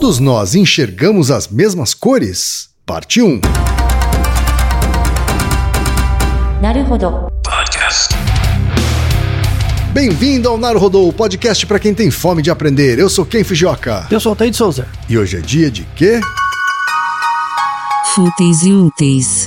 Todos nós enxergamos as mesmas cores? Parte 1. Naruhodo. Podcast. Bem-vindo ao Naruhodo, o podcast para quem tem fome de aprender. Eu sou Ken Fujioka. Eu sou o Teide Souza. E hoje é dia de quê? Fúteis e úteis.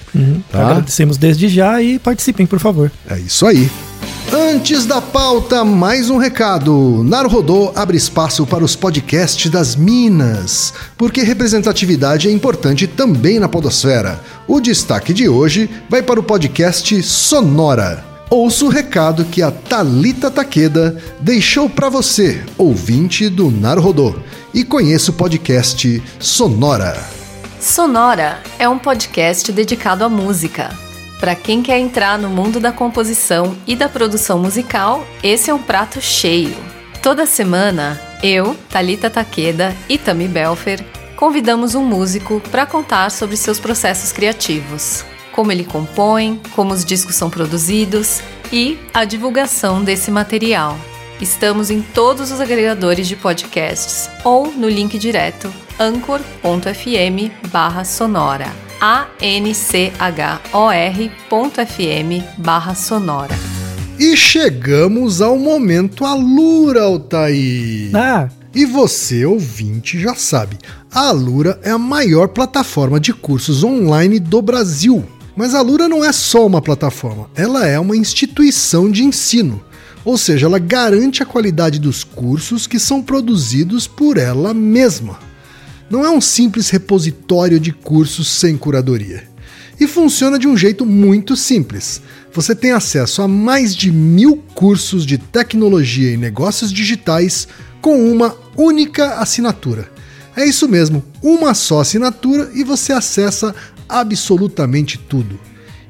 Tá? Agradecemos desde já e participem, por favor. É isso aí. Antes da pauta, mais um recado. Naruhodô abre espaço para os podcasts das Minas, porque representatividade é importante também na podosfera. O destaque de hoje vai para o podcast Sonora. Ouça o recado que a Talita Takeda deixou para você, ouvinte do Naruhodô, e conheça o podcast Sonora. Sonora é um podcast dedicado à música. Para quem quer entrar no mundo da composição e da produção musical, esse é um prato cheio. Toda semana, eu, Talita Takeda e Tami Belfer convidamos um músico para contar sobre seus processos criativos, como ele compõe, como os discos são produzidos e a divulgação desse material. Estamos em todos os agregadores de podcasts ou no link direto anchor.fm barra sonora anchor.fm barra sonora E chegamos ao momento Alura, Altair. Ah, E você, ouvinte, já sabe, a Alura é a maior plataforma de cursos online do Brasil. Mas a Alura não é só uma plataforma, ela é uma instituição de ensino. Ou seja, ela garante a qualidade dos cursos que são produzidos por ela mesma. Não é um simples repositório de cursos sem curadoria. E funciona de um jeito muito simples. Você tem acesso a mais de mil cursos de tecnologia e negócios digitais com uma única assinatura. É isso mesmo, uma só assinatura e você acessa absolutamente tudo.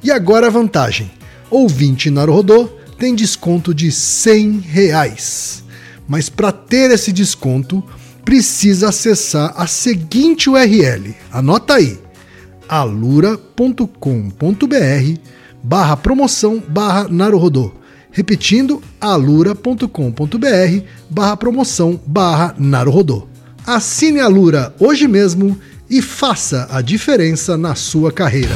E agora a vantagem: ouvinte Naruhodô tem desconto de 100 reais. Mas para ter esse desconto, precisa acessar a seguinte URL. Anota aí: alura.com.br barra promoção barra Naruhodô. Repetindo, alura.com.br barra promoção barra Naruhodô. Assine a Alura hoje mesmo e faça a diferença na sua carreira.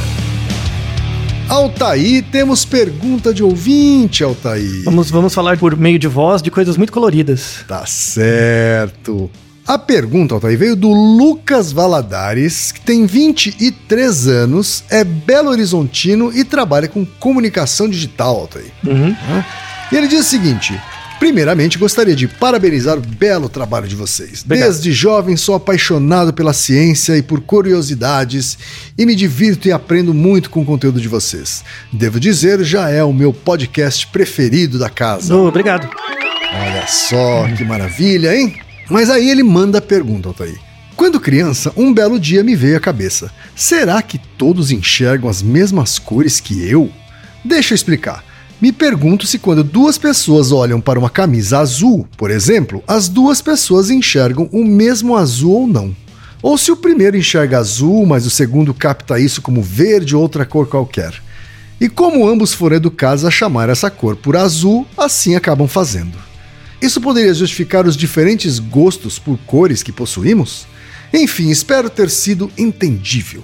Altaí, temos pergunta de ouvinte, Altaí. vamos, vamos falar por meio de voz de coisas muito coloridas. Tá certo. A pergunta, Altair, veio do Lucas Valadares, que tem 23 anos, é Belo Horizontino e trabalha com comunicação digital, Altair. Uhum. E ele diz o seguinte: Primeiramente, gostaria de parabenizar o belo trabalho de vocês. Obrigado. Desde jovem sou apaixonado pela ciência e por curiosidades e me divirto e aprendo muito com o conteúdo de vocês. Devo dizer, já é o meu podcast preferido da casa. Oh, obrigado. Olha só que maravilha, hein? Mas aí ele manda a pergunta, Altair. Quando criança, um belo dia me veio à cabeça: será que todos enxergam as mesmas cores que eu? Deixa eu explicar. Me pergunto se quando duas pessoas olham para uma camisa azul, por exemplo, as duas pessoas enxergam o mesmo azul ou não. Ou se o primeiro enxerga azul, mas o segundo capta isso como verde ou outra cor qualquer. E como ambos foram educados a chamar essa cor por azul, assim acabam fazendo. Isso poderia justificar os diferentes gostos por cores que possuímos? Enfim, espero ter sido entendível.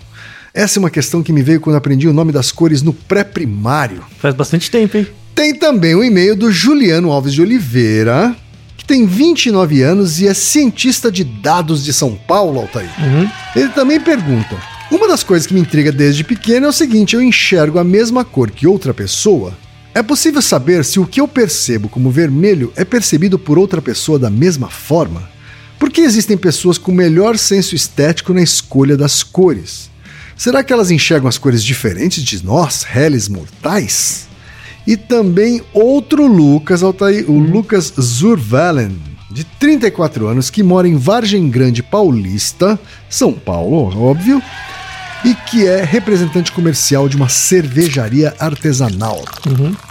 Essa é uma questão que me veio quando aprendi o nome das cores no pré-primário. Faz bastante tempo, hein? Tem também o e-mail do Juliano Alves de Oliveira, que tem 29 anos e é cientista de dados de São Paulo, Altair. Ele também pergunta: Uma das coisas que me intriga desde pequeno é o seguinte: eu enxergo a mesma cor que outra pessoa? É possível saber se o que eu percebo como vermelho é percebido por outra pessoa da mesma forma? Por que existem pessoas com melhor senso estético na escolha das cores? Será que elas enxergam as cores diferentes de nós, réis mortais? E também outro Lucas, o Lucas Zurvalen, de 34 anos, que mora em Vargem Grande Paulista, São Paulo, óbvio, e que é representante comercial de uma cervejaria artesanal.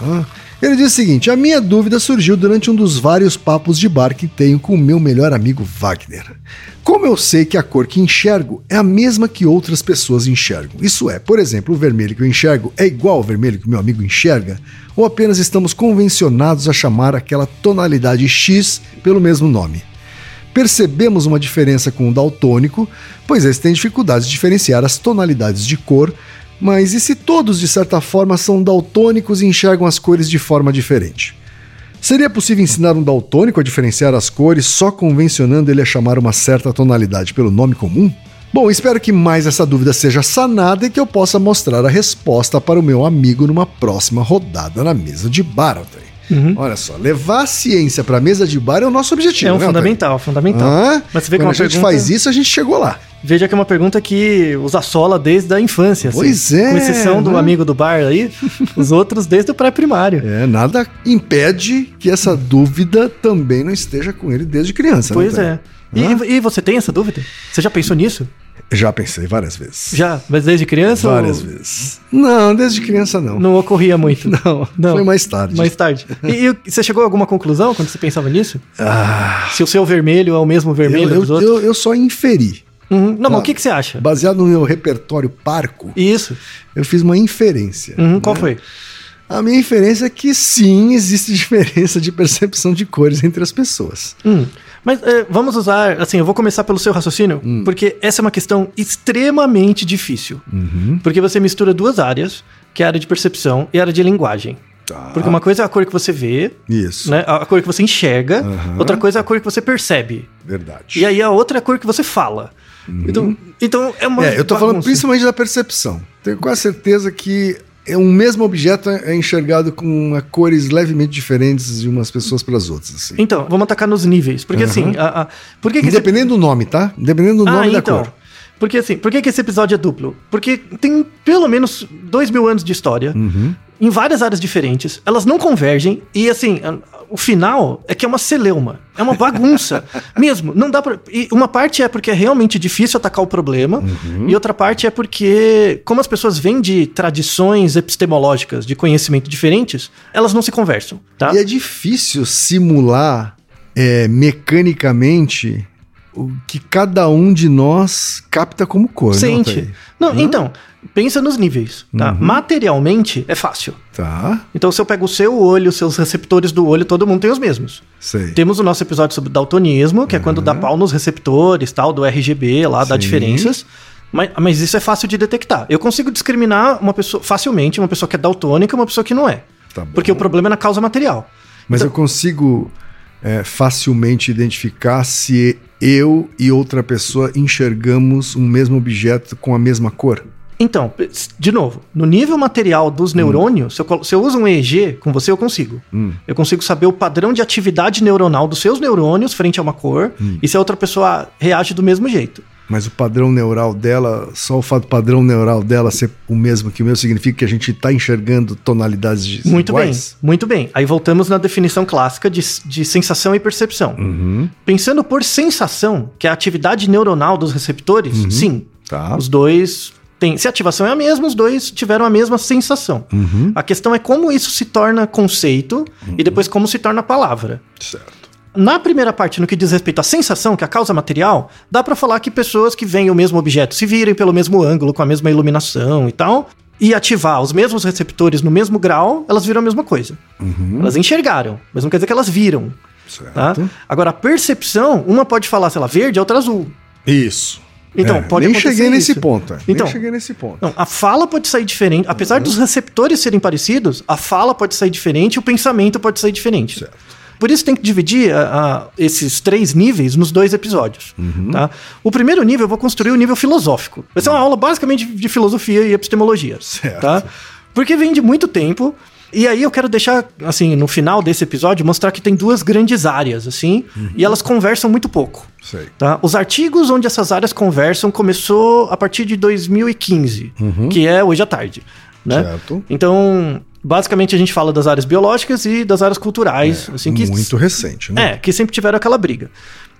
Ah, Ele diz o seguinte: a minha dúvida surgiu durante um dos vários papos de bar que tenho com o meu melhor amigo Wagner. Como eu sei que a cor que enxergo é a mesma que outras pessoas enxergam? Isso é, por exemplo, o vermelho que eu enxergo é igual ao vermelho que o meu amigo enxerga? Ou apenas estamos convencionados a chamar aquela tonalidade X pelo mesmo nome? Percebemos uma diferença com o daltônico, pois eles têm dificuldade de diferenciar as tonalidades de cor, mas e se todos, de certa forma, são daltônicos e enxergam as cores de forma diferente? Seria possível ensinar um daltônico a diferenciar as cores só convencionando ele a chamar uma certa tonalidade pelo nome comum? Bom, espero que mais essa dúvida seja sanada e que eu possa mostrar a resposta para o meu amigo numa próxima rodada na mesa de bar, Altair. Olha só, levar a ciência para a mesa de bar é o nosso objetivo, É um né, fundamental, fundamental. Hã? Mas você vê que Quando uma a gente pergunta- faz isso, a gente chegou lá. Veja que é uma pergunta que os assola desde a infância. assim. Pois é, Com exceção do né? amigo do bar aí, os outros desde o pré-primário. É, nada impede que essa dúvida também não esteja com ele desde criança. Pois né, é. Altair? E, e você tem essa dúvida? Você já pensou nisso? Já pensei várias vezes. Já? Mas desde criança? Várias ou vezes. Não, desde criança não. Não ocorria muito? Não, Não. foi mais tarde. Mais tarde. E, e você chegou a alguma conclusão quando você pensava nisso? Ah, Se o seu vermelho é o mesmo eu, vermelho eu, dos outros? eu, eu só inferi. Uhum. Não, mas Ah. o que, que você acha? Baseado no meu repertório parco, Isso. eu fiz uma inferência. Uhum, Qual né? foi? A minha inferência é que sim, existe diferença de percepção de cores entre as pessoas. Hum. Mas é, vamos usar, assim, eu vou começar pelo seu raciocínio, Hum. porque essa é uma questão extremamente difícil. Uhum. Porque você mistura duas áreas, que é a área de percepção e a área de linguagem. Tá. Porque uma coisa é a cor que você vê, Isso. né? A cor que você enxerga, Aham. outra coisa é a cor que você percebe. Verdade. E aí a outra é a cor que você fala. Então, então é uma. Uhum. É, eu tô falando bagunça. principalmente da percepção. Tenho quase certeza que é um mesmo objeto é enxergado com uh, cores levemente diferentes de umas pessoas para as outras. Assim. Então, vamos atacar nos níveis. Porque assim, a, a- por que, que esse do nome, tá? Independendo do Ah, nome da então. cor. Porque assim, por que, que esse episódio é duplo? Porque tem pelo menos dois mil anos de história, Uhum. Em várias áreas diferentes, elas não convergem, e assim, o final é que é uma celeuma. É uma bagunça. mesmo. Não dá pra. E uma parte é porque é realmente difícil atacar o problema, Uhum. e outra parte é porque, como as pessoas vêm de tradições epistemológicas, de conhecimento diferentes, elas não se conversam, tá? E é difícil simular é, mecanicamente o que cada um de nós capta como cor. né, Sente. Altair? Não, então, pensa nos níveis, tá? Uhum. Materialmente é fácil. Tá, Então, se eu pego o seu olho, os seus receptores do olho, todo mundo tem os mesmos. sei. Temos o nosso episódio sobre daltonismo, que é quando dá pau nos receptores, tal, do RGB lá, dá Sim. diferenças. Mas, mas isso é fácil de detectar. Eu consigo discriminar uma pessoa facilmente, uma pessoa que é daltônica e uma pessoa que não é. Tá. Porque o problema é na causa material. Mas Então- eu consigo é, facilmente identificar se eu e outra pessoa enxergamos um mesmo objeto com a mesma cor. Então, de novo, no nível material dos neurônios, se, eu, se eu uso um EEG com você, eu consigo. Hum. Eu consigo saber o padrão de atividade neuronal dos seus neurônios frente a uma cor Hum. e se a outra pessoa reage do mesmo jeito. Mas o padrão neural dela, só o fato do padrão neural dela ser o mesmo que o meu, significa que a gente está enxergando tonalidades de- Muito iguais? bem, muito bem. Aí voltamos na definição clássica de, de sensação e percepção. Uhum, Pensando por sensação, que é a atividade neuronal dos receptores, sim, tá. os dois têm. Se a ativação é a mesma, os dois tiveram a mesma sensação. Uhum, A questão é como isso se torna conceito e depois como se torna palavra. certo. Na primeira parte, no que diz respeito à sensação, que é a causa material, dá pra falar que pessoas que veem o mesmo objeto se virem pelo mesmo ângulo, com a mesma iluminação e tal, e ativar os mesmos receptores no mesmo grau, elas viram a mesma coisa. Elas enxergaram, mas não quer dizer que elas viram. Certo. Tá? Agora, a percepção, uma pode falar, sei lá, verde, a outra azul. Isso. Então, É, pode Nem cheguei nesse isso. ponto. é. Então, nem cheguei nesse ponto. Não, a fala pode sair diferente. Apesar dos receptores serem parecidos, a fala pode sair diferente, o pensamento pode sair diferente. Certo. Por isso tem que dividir a- a- esses três níveis nos dois episódios. Uhum. Tá? O primeiro nível eu vou construir o nível filosófico. Vai ser uma aula basicamente de filosofia e epistemologia. Certo. Tá? Porque vem de muito tempo. E aí eu quero deixar, assim, no final desse episódio, mostrar que tem duas grandes áreas, assim, Uhum. e elas conversam muito pouco. Sei. Tá? Os artigos onde essas áreas conversam começou a partir de 2015, que é hoje à tarde. Né? Uhum. Certo. Então, basicamente a gente fala das áreas biológicas e das áreas culturais, assim que Muito recente, né? é, que sempre tiveram aquela briga.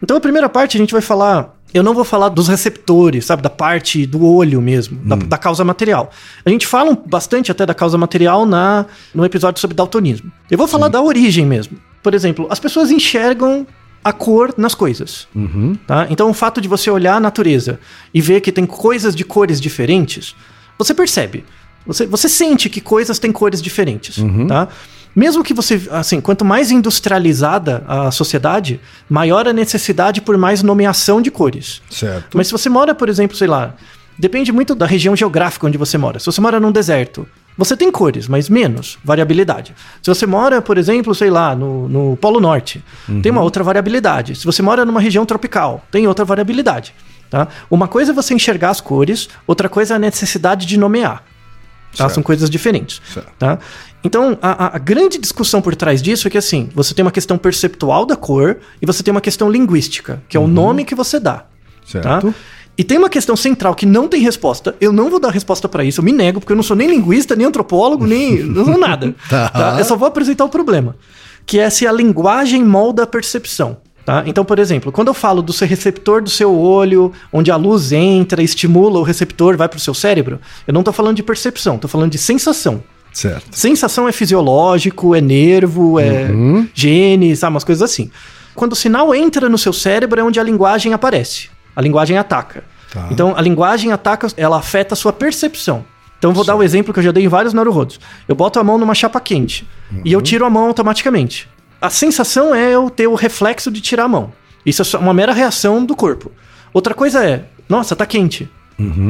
Então, a primeira parte a gente vai falar. Eu não vou falar dos receptores, sabe? Da parte do olho mesmo, da, da causa material. A gente fala bastante até da causa material na, no episódio sobre daltonismo. Eu vou falar da origem mesmo. Por exemplo, as pessoas enxergam a cor nas coisas. Tá? Então, o fato de você olhar a natureza e ver que tem coisas de cores diferentes, você percebe. Você, você sente que coisas têm cores diferentes. Tá? Mesmo que você, assim, quanto mais industrializada a sociedade, maior a necessidade por mais nomeação de cores. Certo. Mas se você mora, por exemplo, sei lá, depende muito da região geográfica onde você mora. Se você mora num deserto, você tem cores, mas menos variabilidade. Se você mora, por exemplo, sei lá, no, no Polo Norte, tem uma outra variabilidade. Se você mora numa região tropical, tem outra variabilidade. Tá? Uma coisa é você enxergar as cores, outra coisa é a necessidade de nomear. Tá? São coisas diferentes. Certo. Tá? Então, a, a- grande discussão por trás disso é que, assim, você tem uma questão perceptual da cor e você tem uma questão linguística, que é o nome que você dá. Certo. Tá? E tem uma questão central que não tem resposta. Eu não vou dar resposta pra isso, eu me nego, porque eu não sou nem linguista, nem antropólogo, nem não sou nada. Tá. tá? Eu só vou apresentar o problema, que é se a linguagem molda a percepção. Tá? Então, por exemplo, quando eu falo do seu receptor do seu olho, onde a luz entra, estimula o receptor, vai pro seu cérebro, eu não tô falando de percepção, tô falando de sensação. Certo. Sensação é fisiológico, é nervo, é gene, sabe? Umas coisas assim. Quando o sinal entra no seu cérebro é onde a linguagem aparece. A linguagem ataca. Tá. Então, a linguagem ataca, ela afeta a sua percepção. Então, eu vou dar o exemplo que eu já dei em vários neurodos. Eu boto a mão numa chapa quente e eu tiro a mão automaticamente. A sensação é eu ter o reflexo de tirar a mão. Isso é uma mera reação do corpo. Outra coisa é, nossa, tá quente.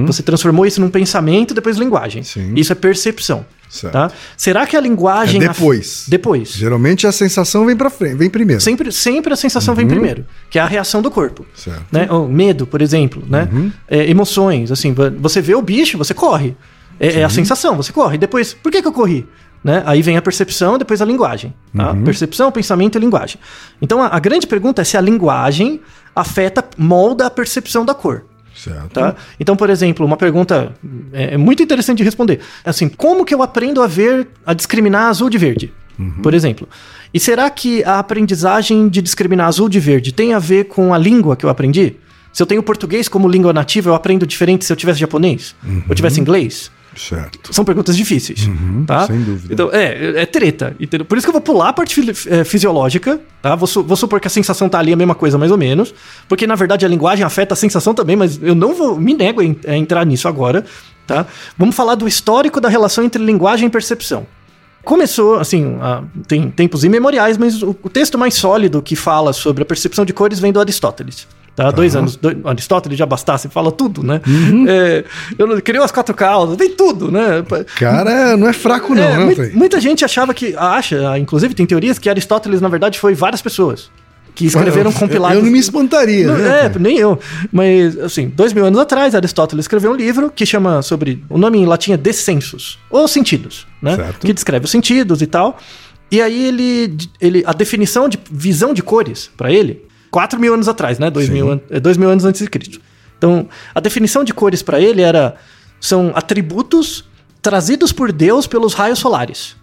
Você transformou isso num pensamento, depois linguagem. Sim. Isso é percepção. Certo. Tá? Será que a linguagem. É depois. Depois. Geralmente a sensação vem pra frente, vem primeiro. Sempre, sempre a sensação vem primeiro, que é a reação do corpo. Certo. Né? O medo, por exemplo, né? É, emoções, assim, vo- você vê o bicho, você corre. É, é a sensação, você corre. Depois, por que, que eu corri? Né? Aí vem a percepção, depois a linguagem. tá? Percepção, pensamento e linguagem. Então a, a grande pergunta é se a linguagem afeta, molda a percepção da cor. Certo. Tá? Então, por exemplo, uma pergunta é, é muito interessante de responder. Assim, como que eu aprendo a ver, a discriminar azul de verde? Por exemplo. E será que a aprendizagem de discriminar azul de verde tem a ver com a língua que eu aprendi? Se eu tenho português como língua nativa, eu aprendo diferente se eu tivesse japonês? Ou tivesse inglês? Certo. São perguntas difíceis, tá? sem dúvida. Então, é, é treta, entendeu? Por isso que eu vou pular a parte é, fisiológica, tá? Vou, su- vou supor que a sensação tá ali a mesma coisa, mais ou menos, porque na verdade a linguagem afeta a sensação também, mas eu não vou, me nego a, en- a entrar nisso agora, tá? Vamos falar do histórico da relação entre linguagem e percepção. Começou, assim, há- tem tempos imemoriais, mas o, o texto mais sólido que fala sobre a percepção de cores vem do Aristóteles. Tá? Dois anos. dois- Aristóteles já bastasse, fala tudo, né? Uhum. É, eu criou as quatro causas, tem tudo, né? Cara, não é fraco não, É, né, mui- Fei? muita gente achava que. Acha, inclusive tem teorias que Aristóteles, na verdade, foi várias pessoas. Que escreveram compilados. Eu não me espantaria, Não, né? é, nem eu. Mas, assim, dois mil anos atrás, Aristóteles escreveu um livro que chama sobre. O nome em latim é Descensos, ou Sentidos, né? Certo. Que descreve os sentidos e tal. E aí ele. ele a definição de visão de cores, para ele, quatro mil anos atrás, né? Dois Sim. mil, an- é, dois mil anos antes de Cristo. Então, a definição de cores para ele era. São atributos trazidos por Deus pelos raios solares.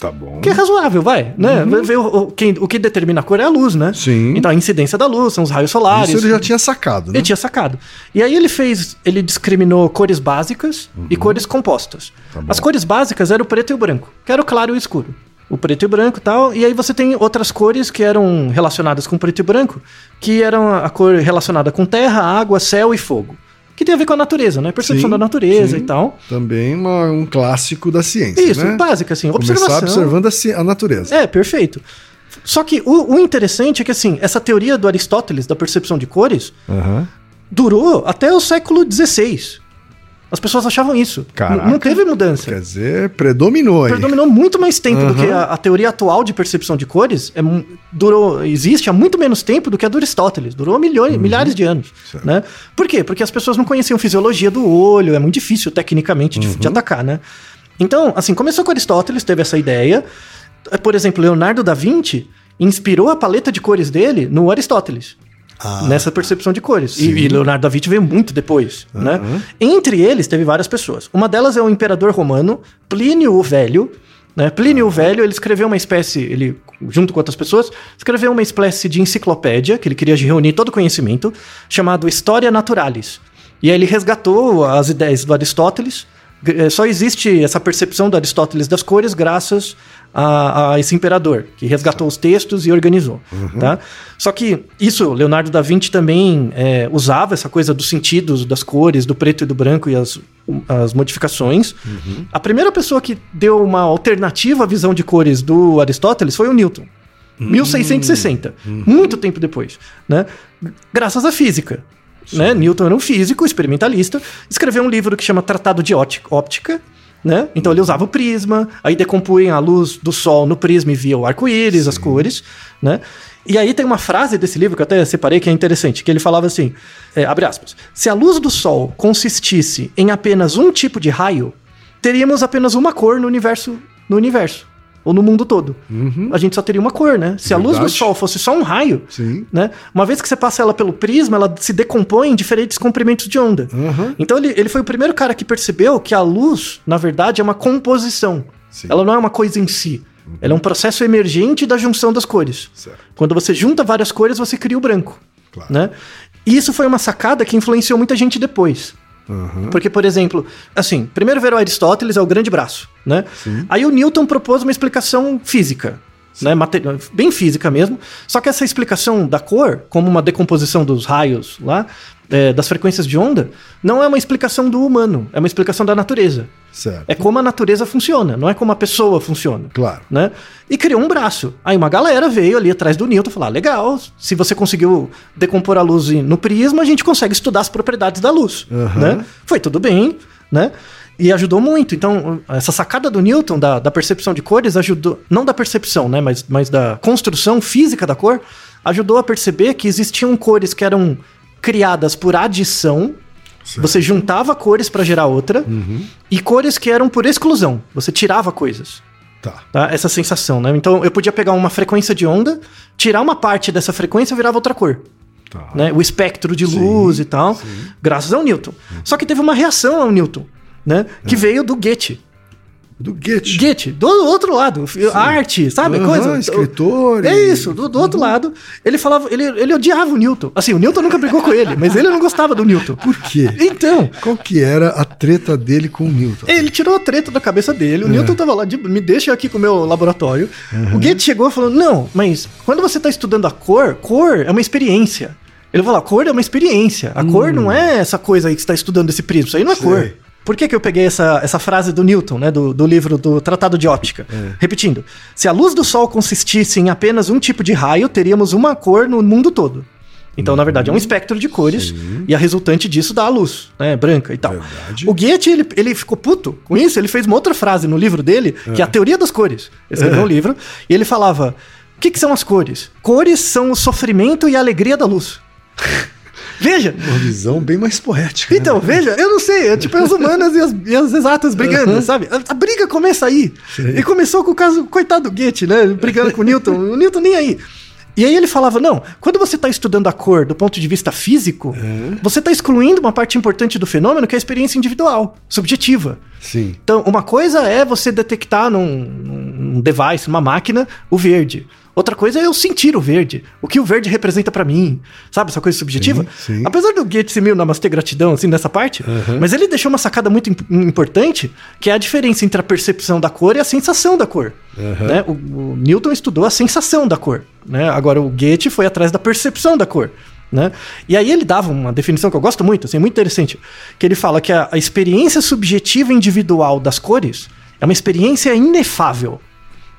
Tá bom. Que é razoável, vai, né? Vê O, quem- o que determina a cor é a luz, né? Uhum. Sim. Então a incidência da luz, são os raios solares. Isso ele já tinha sacado, né? Ele tinha sacado. E aí ele fez, ele discriminou cores básicas e cores compostas. Uhum. Tá. As cores básicas eram o preto e o branco, que era o claro e o escuro. O preto e branco e tal. E aí você tem outras cores que eram relacionadas com preto e branco, que eram a cor relacionada com terra, água, céu e fogo. Que tem a ver com a natureza, né? Percepção Sim, da natureza sim. e tal. Também uma- um clássico da ciência. Isso, né? básica, assim, Começar observação. observando a, a natureza. É, perfeito. Só que o, o interessante é que, assim, essa teoria do Aristóteles, da percepção de cores, Aham. durou até o século XVI. As pessoas achavam isso. Caraca. Não teve mudança. Quer dizer, predominou aí. Predominou muito mais tempo do Aham. que a, a teoria atual de percepção de cores. É, durou, existe há muito menos tempo do que a do Aristóteles. Durou milhões, milhares de anos. Uhum. Certo. Né? Por quê? Porque as pessoas não conheciam fisiologia do olho. É muito difícil, tecnicamente, de, Uhum. de atacar, né? Então, assim, começou com Aristóteles, teve essa ideia. Eh, Por exemplo, Leonardo da Vinci inspirou a paleta de cores dele no Aristóteles. Ah, nessa percepção de cores. E, Sim. e Leonardo da Vinci veio muito depois, né? Aham. Entre eles, teve várias pessoas. Uma delas é o imperador romano, Plínio o Velho. Né? Plínio o Velho, ele escreveu uma espécie, ele, junto com outras pessoas, escreveu uma espécie de enciclopédia, que ele queria reunir todo o conhecimento, chamado História Naturalis. E aí ele resgatou as ideias do Aristóteles. Eh, Só existe essa percepção do Aristóteles das cores graças a, a esse imperador, que resgatou os textos e organizou. Tá? Só que isso, Leonardo da Vinci também eh, usava essa coisa dos sentidos, das cores, do preto e do branco e as, as modificações. A primeira pessoa que deu uma alternativa à visão de cores do Aristóteles foi o Newton. 1660, muito tempo depois, né? Graças à física. Né? Newton era um físico, experimentalista, escreveu um livro que chama Tratado de Óti- Óptica, né? Então ele usava o prisma, aí decompunha a luz do sol no prisma e via o arco-íris, as cores, né? E aí tem uma frase desse livro que eu até separei que é interessante, que ele falava assim, é, abre aspas, se a luz do sol consistisse em apenas um tipo de raio, teríamos apenas uma cor no universo, no universo, ou no mundo todo. A gente só teria uma cor, né? Se a luz do Verdade. sol fosse só um raio, Sim. né? Uma vez que você passa ela pelo prisma, ela se decompõe em diferentes comprimentos de onda. Aham. Então ele, ele foi o primeiro cara que percebeu que a luz, na verdade, é uma composição. Sim. Ela não é uma coisa em si. Ela é um processo emergente da junção das cores. Certo. Quando você junta várias cores, você cria o branco. Claro. Né? E isso foi uma sacada que influenciou muita gente depois. Aham. Porque, por exemplo, assim, primeiro veio Aristóteles, é o grande braço, né? Sim. Aí o Newton propôs uma explicação física, né? Bem física mesmo. Só que essa explicação da cor, como uma decomposição dos raios lá, é, das frequências de onda, não é uma explicação do humano, é uma explicação da natureza. Certo. É como a natureza funciona, não é como a pessoa funciona Claro. né? E criou um braço. Aí uma galera veio ali atrás do Newton e falou: ah, legal, se você conseguiu decompor a luz no prisma, a gente consegue estudar as propriedades da luz. Aham. Né? Foi tudo bem, né? E ajudou muito. Então, essa sacada do Newton, da, da percepção de cores, ajudou. Não da percepção, né? Mas, mas da construção física da cor, ajudou a perceber que existiam cores que eram criadas por adição. Certo. Você juntava cores para gerar outra, e cores que eram por exclusão. Você tirava coisas Tá. tá? Essa sensação, né? Então eu podia pegar uma frequência de onda, tirar uma parte dessa frequência e virava outra cor, Tá. né? O espectro de Sim, luz e tal, graças ao Newton. Só que teve uma reação ao Newton, né? Que veio do Goethe. Do Goethe. Goethe, do outro lado, arte, sabe? Aham, Coisa. escritor É isso, do, do outro lado. Ele falava, ele, ele odiava o Newton. Assim, o Newton nunca brigou com ele, mas ele não gostava do Newton. Por quê? Então, Qual que era a treta dele com o Newton? Ele tirou a treta da cabeça dele. O Newton tava lá, de, me deixa aqui com o meu laboratório. O Goethe chegou e falou: Não, mas quando você tá estudando a cor, cor é uma experiência. Ele falou: a cor é uma experiência. A cor não é essa coisa aí que você tá estudando esse prisma. Isso aí não é Sei. cor. Por que, que eu peguei essa, essa frase do Newton, né, do, do livro do Tratado de Óptica? Repetindo: se a luz do Sol consistisse em apenas um tipo de raio, teríamos uma cor no mundo todo. Então, na verdade, é um espectro de cores e a resultante disso dá a luz, né, branca e tal. Verdade. O Goethe, ele, ele ficou puto com isso, ele fez uma outra frase no livro dele, que é a teoria das cores. Ele escreveu um livro e ele falava: o que, que são as cores? Cores são o sofrimento e a alegria da luz. Veja, Uma visão bem mais poética. então, né? veja, eu não sei, é tipo as humanas e as, e as exatas brigando, sabe? A, a briga começa aí. Sei. E começou com o caso, coitado do Goethe, né? Brigando com o Newton. O Newton nem aí. E aí ele falava: não, quando você está estudando a cor do ponto de vista físico, você está excluindo uma parte importante do fenômeno que é a experiência individual, subjetiva. Sim. Então, uma coisa é você detectar num, num device, numa máquina, o verde. Outra coisa é eu sentir o verde. O que o verde representa pra mim. Sabe, essa coisa subjetiva? Sim, sim. Apesar do Goethe ser meio namastê gratidão, assim, nessa parte, mas ele deixou uma sacada muito im- importante, que é a diferença entre a percepção da cor e a sensação da cor. né? O, o Newton estudou a sensação da cor. Né? Agora, o Goethe foi atrás da percepção da cor. Né? E aí ele dava uma definição que eu gosto muito, assim, muito interessante, que ele fala que a, a experiência subjetiva individual das cores é uma experiência inefável.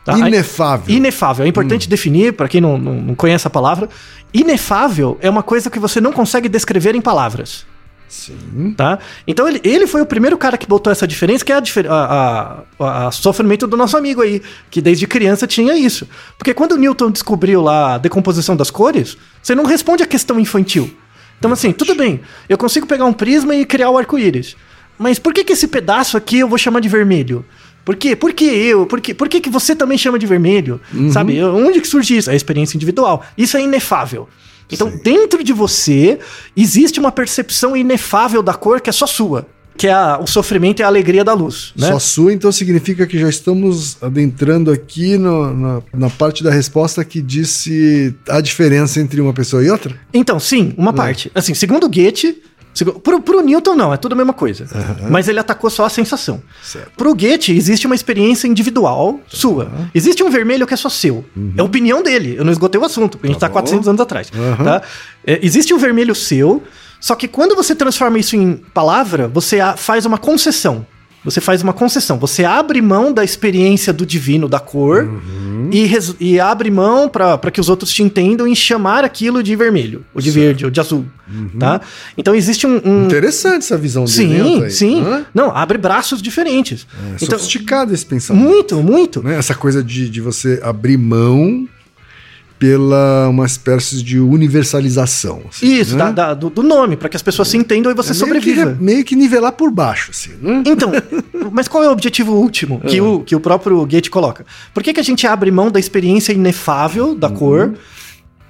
Tá? Inefável. Inefável. É importante definir, para quem não, não, não conhece a palavra. Inefável é uma coisa que você não consegue descrever em palavras. Sim. Tá? Então ele, ele foi o primeiro cara que botou essa diferença, que é a, a, a- a sofrimento do nosso amigo aí, que desde criança tinha isso. Porque quando o Newton descobriu lá a decomposição das cores, você não responde a questão infantil. Então, assim, tudo bem, eu consigo pegar um prisma e criar o arco-íris. Mas por que, que esse pedaço aqui eu vou chamar de vermelho? Por quê? Por que eu? Por, que, por que, que você também chama de vermelho? Sabe? Onde que surge isso? É a experiência individual. Isso é inefável. Então, dentro de você, existe uma percepção inefável da cor que é só sua. Que é a- o sofrimento e a alegria da luz. Né? Só sua, então significa que já estamos adentrando aqui no- na, na parte da resposta que disse a diferença entre uma pessoa e outra? Então, sim, uma parte. Assim, segundo Goethe, pro, pro Newton não, é tudo a mesma coisa. Mas ele atacou só a sensação. Certo. Pro Goethe, existe uma experiência individual sua. Existe um vermelho que é só seu. É a opinião dele. Eu não esgotei o assunto, porque a gente tá bom. 400 anos atrás. Tá? É, existe um vermelho seu, só que quando você transforma isso em palavra, você faz uma concessão. Você faz uma concessão. Você abre mão da experiência do divino, da cor, e, res- e abre mão para que os outros te entendam em chamar aquilo de vermelho, ou de verde, ou de azul. Tá? Então existe um. um- Interessante essa visão né, sim, sim. Hã? Não, abre braços diferentes. É então, sofisticado esse pensamento. muito, muito. né? Essa coisa de, de você abrir mão pela uma espécie de universalização. assim, Isso, né? da- da- do, do nome, para que as pessoas se entendam e você É meio que, sobreviva. meio que nivelar por baixo, assim, né? Então, mas qual é o objetivo último que, o, que o próprio Goethe coloca? Por que, que a gente abre mão da experiência inefável da cor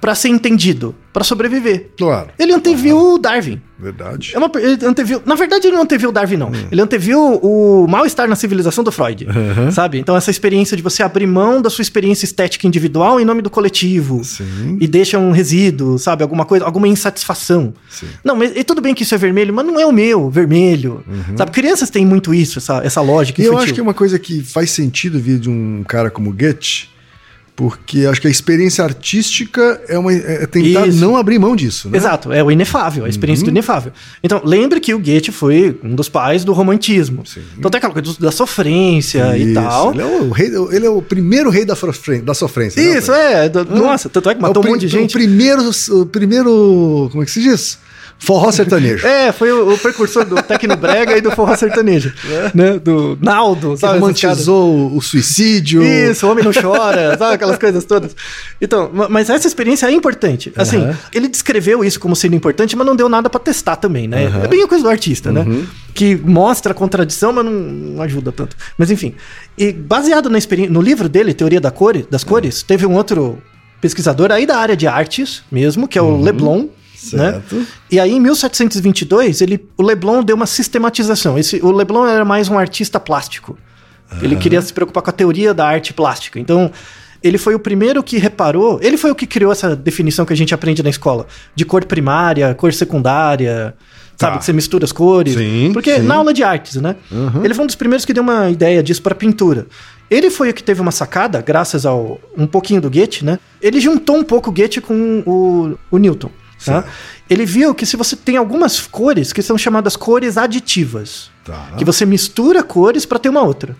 para ser entendido, para sobreviver? Claro, Ele anteviu o Darwin. verdade. É uma, ele anteviu, na verdade, ele não anteviu o Darwin, não. Ele anteviu o mal-estar na civilização do Freud. Sabe? Então, essa experiência de você abrir mão da sua experiência estética individual em nome do coletivo. Sim. E deixa um resíduo, sabe? Alguma coisa, alguma insatisfação. Sim. Não, mas e tudo bem que isso é vermelho, mas não é o meu, vermelho. Sabe? Crianças têm muito isso, essa, essa lógica E eu infantil. acho que é uma coisa que faz sentido vir de um cara como Goethe, porque acho que a experiência artística é, uma, é tentar Isso. não abrir mão disso, né? Exato, é o inefável, a experiência Uhum. do inefável. Então, lembre que o Goethe foi um dos pais do romantismo. Sim. Então tem aquela coisa da sofrência e Isso, tal. Ele é o, rei, ele é o primeiro rei da, sofrência. Da sofrência né, Isso, Altair? é. do- Nossa, tanto é que É matou um pri- monte de gente. O primeiro, o primeiro. Como é que se diz? Forró sertanejo. É, foi o, o precursor do Tecnobrega e do forró sertanejo. Né? Do Naldo, que sabe? caras. romantizou o suicídio. Isso, o homem não chora, sabe aquelas coisas todas. Então, ma- mas essa experiência é importante. Assim, Aham. ele descreveu isso como sendo importante, mas não deu nada pra testar também, né? É bem a coisa do artista, né? Uhum. Que mostra a contradição, mas não, não ajuda tanto. Mas enfim, e baseado na experiência, no livro dele, Teoria da Cor, das Cores, teve um outro pesquisador aí da área de artes mesmo, que é o Leblon. Né? Uhum. Certo. E aí, em 1722, ele, o Leblon deu uma sistematização. Esse, o Leblon era mais um artista plástico. Ele queria se preocupar com a teoria da arte plástica. Então, ele foi o primeiro que reparou. Ele foi o que criou essa definição que a gente aprende na escola: de cor primária, cor secundária. Sabe, Tá. que você mistura as cores. Sim, Porque sim. na aula de artes, né? Ele foi um dos primeiros que deu uma ideia disso para pintura. Ele foi o que teve uma sacada, graças ao um pouquinho do Goethe, né? Ele juntou um pouco o Goethe com o, o Newton. Tá? Ele viu que se você tem algumas cores que são chamadas cores aditivas, Tá. que você mistura cores para ter uma outra.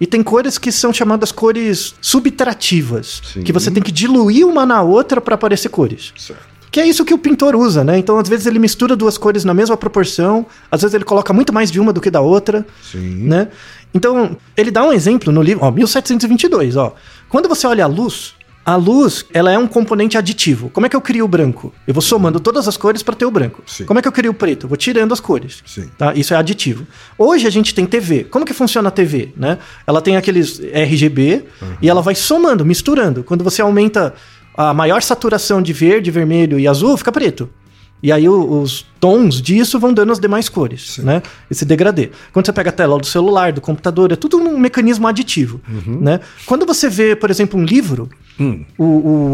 E tem cores que são chamadas cores subtrativas, Sim. que você tem que diluir uma na outra para aparecer cores. Certo. Que é isso que o pintor usa, né? Então, às vezes ele mistura duas cores na mesma proporção, às vezes ele coloca muito mais de uma do que da outra, Sim. né? Então, ele dá um exemplo no livro, ó, 1722, ó. Quando você olha a luz, a luz, ela é um componente aditivo. Como é que eu crio o branco? Eu vou somando todas as cores para ter o branco. Sim. Como é que eu crio o preto? Eu vou tirando as cores. Sim. Tá? Isso é aditivo. Hoje a gente tem TV. Como que funciona a TV? Né? Ela tem aqueles RGB e ela vai somando, misturando. Quando você aumenta a maior saturação de verde, vermelho e azul, fica preto. E aí os tons disso vão dando as demais cores, né? Esse degradê. Quando você pega a tela do celular, do computador, é tudo um mecanismo aditivo, né? Quando você vê, por exemplo, um livro, o-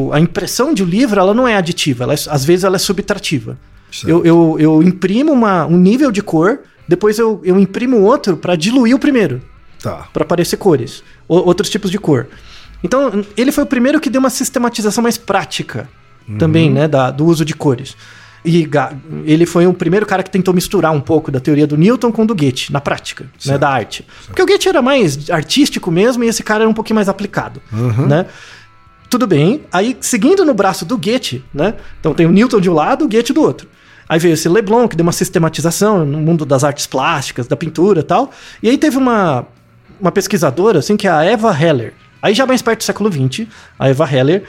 o- a impressão de um livro, ela não é aditiva, ela é- às vezes ela é subtrativa. Eu, eu, eu imprimo uma- um nível de cor, depois eu, eu imprimo outro para diluir o primeiro Tá. para aparecer cores, ou outros tipos de cor. Então, ele foi o primeiro que deu uma sistematização mais prática também, né, da- do uso de cores. E ele foi o primeiro cara que tentou misturar um pouco da teoria do Newton com do Goethe, na prática, né, da arte. Porque o Goethe era mais artístico mesmo e esse cara era um pouquinho mais aplicado, né? Tudo bem. Aí, seguindo no braço do Goethe, né? Então tem o Newton de um lado, o Goethe do outro. Aí veio esse Leblon, que deu uma sistematização no mundo das artes plásticas, da pintura e tal. E aí teve uma, uma pesquisadora, assim, que é a Eva Heller. Aí já mais perto do século XX, a Eva Heller.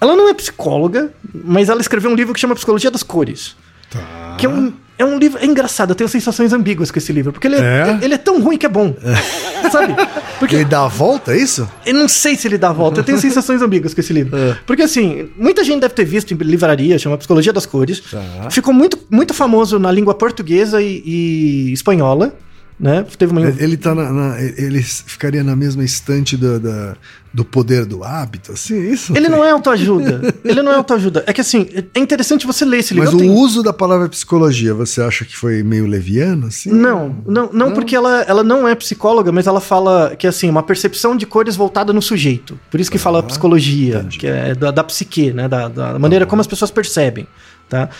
Ela não é psicóloga, mas ela escreveu um livro que chama Psicologia das Cores. Tá. Que é um, é um livro. É engraçado, eu tenho sensações ambíguas com esse livro. Porque ele é, É? ele é tão ruim que é bom. Sabe? Porque Ele dá a volta, é isso? eu não sei se ele dá a volta. Eu tenho sensações ambíguas com esse livro. Porque, assim, muita gente deve ter visto em livraria, chama Psicologia das Cores. Tá. Ficou muito, muito famoso na língua portuguesa e, e espanhola. Né? Teve uma. Ele tá na, na- ele ficaria na mesma estante do, da- do poder do hábito, assim, é isso? Ele não é autoajuda. ele não é autoajuda. É que, assim, é interessante você ler esse livro. Mas o tenho- uso da palavra psicologia, você acha que foi meio leviano, assim? Não, não, não, porque ela, ela não é psicóloga, mas ela fala que assim, uma percepção de cores voltada no sujeito. Por isso que fala psicologia, Ah, entendi. que é da, da psique, né? Da, da maneira como as pessoas percebem. Tá?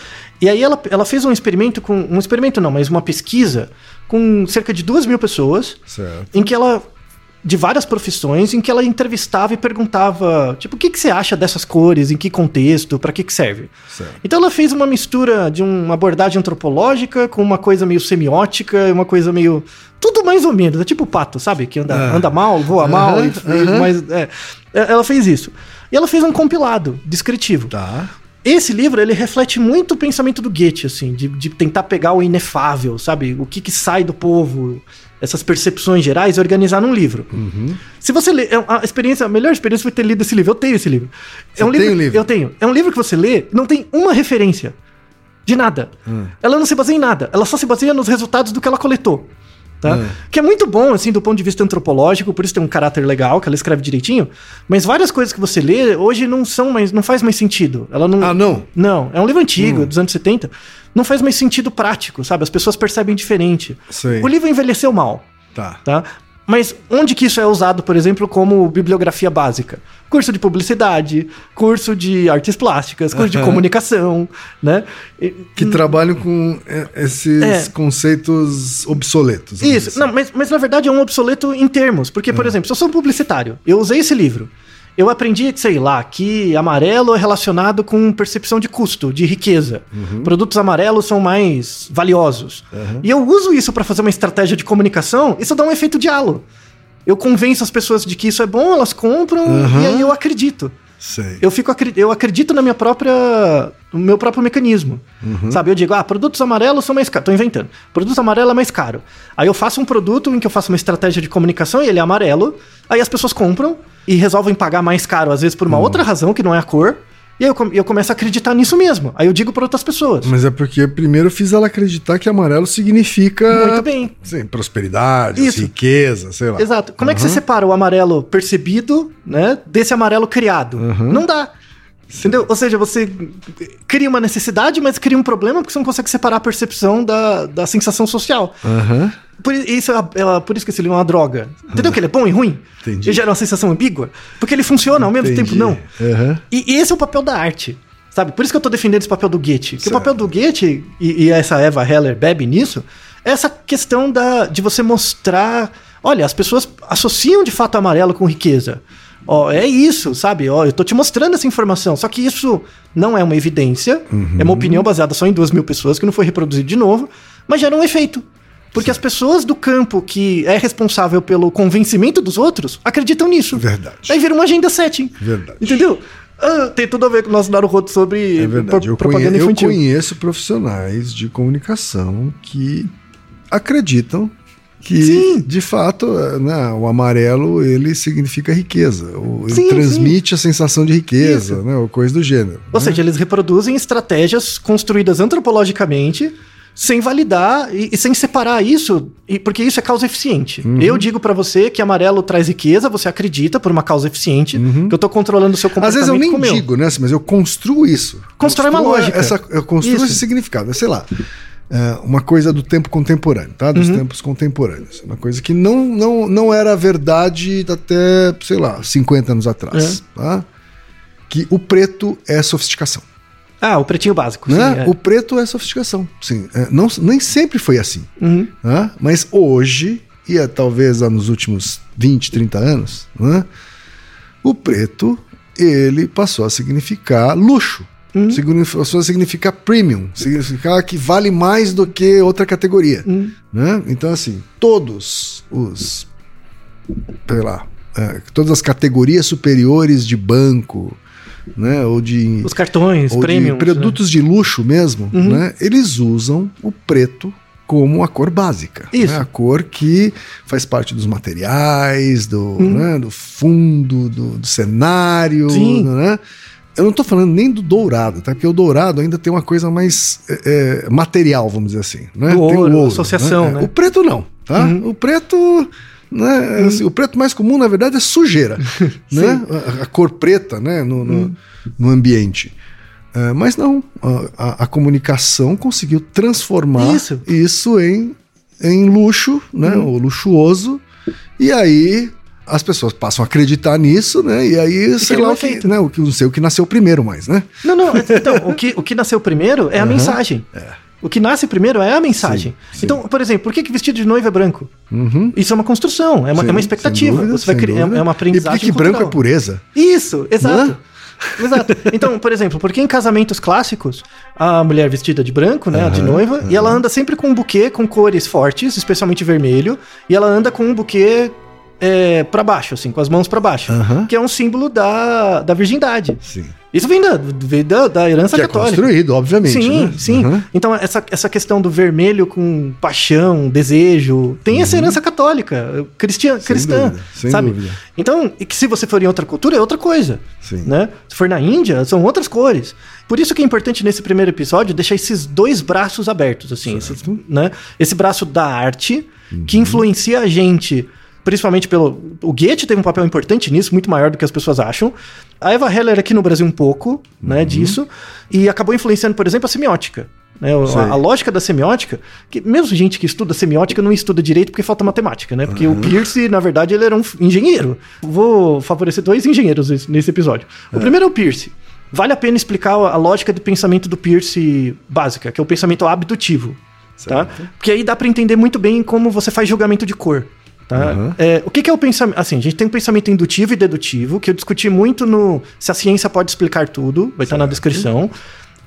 E aí ela, ela fez um experimento com. Um experimento não, mas uma pesquisa com cerca de duas mil pessoas, Certo. em que ela. De várias profissões, em que ela entrevistava e perguntava, tipo, o que, que você acha dessas cores, em que contexto, para que, que serve? Certo. Então ela fez uma mistura de uma abordagem antropológica com uma coisa meio semiótica, uma coisa meio. Tudo mais ou menos. É tipo o pato, sabe? Que anda, Ah. anda mal, voa mal. E- e- aham. mas, é. Ela fez isso. E ela fez um compilado descritivo. Tá. Esse livro, ele reflete muito o pensamento do Goethe, assim, de, de tentar pegar o inefável, sabe? O que, que sai do povo, essas percepções gerais e organizar num livro. Uhum. Se você lê, é a experiência, a melhor experiência foi ter lido esse livro. Eu tenho esse livro. Você é um tem livro, o livro? Eu tenho. É um livro que você lê, não tem uma referência de nada. Hum. Ela não se baseia em nada. Ela só se baseia nos resultados do que ela coletou. Tá? Hum. Que é muito bom, assim, do ponto de vista antropológico, por isso tem um caráter legal, que ela escreve direitinho. Mas várias coisas que você lê hoje não são mais, não faz mais sentido. Ela não. Ah, não? Não, é um livro Hum. antigo, dos anos 70. Não faz mais sentido prático, sabe? As pessoas percebem diferente. Sei. O livro envelheceu mal Tá. tá? Mas onde que isso é usado, por exemplo, como bibliografia básica? Curso de publicidade, curso de artes plásticas, curso de comunicação, né? Que trabalham com é, esses É. conceitos obsoletos. Isso, dizer não, mas, mas na verdade é um obsoleto em termos. Porque, por exemplo, se eu sou um publicitário, eu usei esse livro. Eu aprendi, sei lá, que amarelo é relacionado com percepção de custo, de riqueza. Uhum. Produtos amarelos são mais valiosos. E eu uso isso para fazer uma estratégia de comunicação, isso dá um efeito de halo. Eu convenço as pessoas de que isso é bom, elas compram Uhum. e aí eu acredito. Sei. Eu fico eu acredito na minha própria no meu próprio mecanismo. Uhum. Sabe, eu digo, ah, produtos amarelos são mais caros, tô inventando. Produtos amarelos é mais caro. Aí eu faço um produto em que eu faço uma estratégia de comunicação e ele é amarelo, aí as pessoas compram e resolvem pagar mais caro às vezes por uma Uhum. outra razão que não é a cor. E aí eu, eu começo a acreditar nisso mesmo. Aí eu digo para outras pessoas. Mas é porque primeiro eu fiz ela acreditar que amarelo significa. Muito bem. Sim, prosperidade, Isso. riqueza, sei lá. Exato. Como é que você separa o amarelo percebido, né, desse amarelo criado? Uhum. Não dá. Entendeu? Ou seja, você cria uma necessidade, mas cria um problema porque você não consegue separar a percepção da, da sensação social. Aham. Por, isso é, a- é a- por isso que esse livro é uma droga. Entendeu que ele é bom e ruim? Entendi. Ele gera uma sensação ambígua? Porque ele funciona ao mesmo Entendi. tempo não. Aham. E, e esse é o papel da arte. Sabe? Por isso que eu tô defendendo esse papel do Goethe. Que Certo. o papel do Goethe, e, e essa Eva Heller bebe nisso, é essa questão da, de você mostrar. Olha, as pessoas associam de fato amarelo com riqueza. Ó, é isso, sabe? Ó, eu tô te mostrando essa informação. Só que isso não é uma evidência, é uma opinião baseada só em duas mil pessoas, que não foi reproduzido de novo, mas gera um efeito. Porque as pessoas do campo que é responsável pelo convencimento dos outros acreditam nisso. Verdade. Aí vira uma agenda setting. Verdade. Entendeu? Ah, tem tudo a ver com o nosso Naruhodo sobre É verdade. pro- Eu, propaganda conhe- eu infantil. conheço profissionais de comunicação que acreditam que Sim. de fato, né, o amarelo ele significa riqueza, ele Sim, transmite a sensação de riqueza, Isso. né, ou coisa do gênero. Ou né? seja, eles reproduzem estratégias construídas antropologicamente sem validar e, e sem separar isso, e- porque isso é causa eficiente. Uhum. Eu digo pra você que amarelo traz riqueza, você acredita por uma causa eficiente, que eu tô controlando o seu Às comportamento vezes eu nem digo, né? Mas eu construo isso. Constrói uma lógica. Essa, eu construo Isso. esse significado. Sei lá. é, uma coisa do tempo contemporâneo, tá? Uhum. Dos tempos contemporâneos. Uma coisa que não, não, não era verdade até, sei lá, 50 anos atrás. É. Tá? Que o preto é sofisticação. Ah, o pretinho básico. Né? sim, é. O preto é sofisticação. Sim. É, não, nem sempre foi assim. Uhum. né? Mas hoje, e é, talvez nos últimos 20, 30 anos, né? o preto ele passou a significar luxo. Uhum. Passou a significar premium, significar que vale mais do que outra categoria. Uhum. né? Então, assim, todos os. Sei lá. é, todas as categorias superiores de banco, né? Ou de Os cartões, ou premium. de produtos de luxo mesmo, Uhum. né? Eles usam o preto como a cor básica. Isso. né? A cor que faz parte dos materiais, do, Uhum. né? do fundo, do, do cenário, Sim. né? Eu não tô falando nem do dourado, tá? Porque o dourado ainda tem uma coisa mais é, é, material, vamos dizer assim. Né? Do tem ouro, associação, né? O preto não, tá? Uhum. O preto... Né, assim, o preto mais comum, na verdade, é sujeira. né? a, a cor preta né? no, no, Uhum. no ambiente. É, mas não, a, a- comunicação conseguiu transformar Isso. isso, em, em luxo, né? Uhum. O luxuoso. E aí as pessoas passam a acreditar nisso, né? E aí, sei cria lá, o que, né? o que não sei o que nasceu primeiro mais, né? Não, não. Então, o que, o que nasceu primeiro é a mensagem. O que nasce primeiro é a mensagem. Sim, sim. Então, por exemplo, por que, que vestido de noiva é branco? Uhum. Isso é uma construção, é uma, Sim, é uma expectativa. dúvida, Você vai criar, dúvida. é uma E por aprendizagem que que branco é pureza? Isso, exato. Né? Exato. Então, por exemplo, porque em casamentos clássicos, a mulher vestida de branco, né, de Aham, noiva, e ela anda sempre com um buquê com cores fortes, especialmente vermelho, e ela anda com um buquê é, para baixo, assim, com as mãos para baixo, Aham. que é um símbolo da, da virgindade. Sim. Isso vem da, vem da, da herança Que é católica. construído, obviamente. Sim, né? sim. Aham. Então, essa, essa questão do vermelho com paixão, desejo, tem essa herança católica, cristian, Uhum. Sem cristã, dúvida, sem sabe? dúvida. Então, e que se você for em outra cultura, é outra coisa. Sim. Né? Se for na Índia, são outras cores. Por isso que é importante nesse primeiro episódio deixar esses dois braços abertos, assim, esses, né? Esse braço da arte que Uhum. influencia a gente, principalmente pelo o Goethe teve um papel importante nisso, muito maior do que as pessoas acham. A Eva Heller aqui no Brasil um pouco, né, disso, e acabou influenciando, por exemplo, a semiótica. Né, a, a lógica da semiótica, que mesmo gente que estuda semiótica não estuda direito porque falta matemática, né? Porque o Pierce, na verdade, ele era um engenheiro. Vou favorecer dois engenheiros nesse- episódio. O primeiro é o Pierce. Vale a pena explicar a lógica de pensamento do Pierce básica, que é o pensamento abdutivo. Tá? Porque aí dá para entender muito bem como você faz julgamento de cor. Tá? Uhum. É, o que, que é o pensamento? Assim, a gente tem um pensamento indutivo e dedutivo, que eu discuti muito no Se a Ciência Pode Explicar Tudo, vai estar na descrição.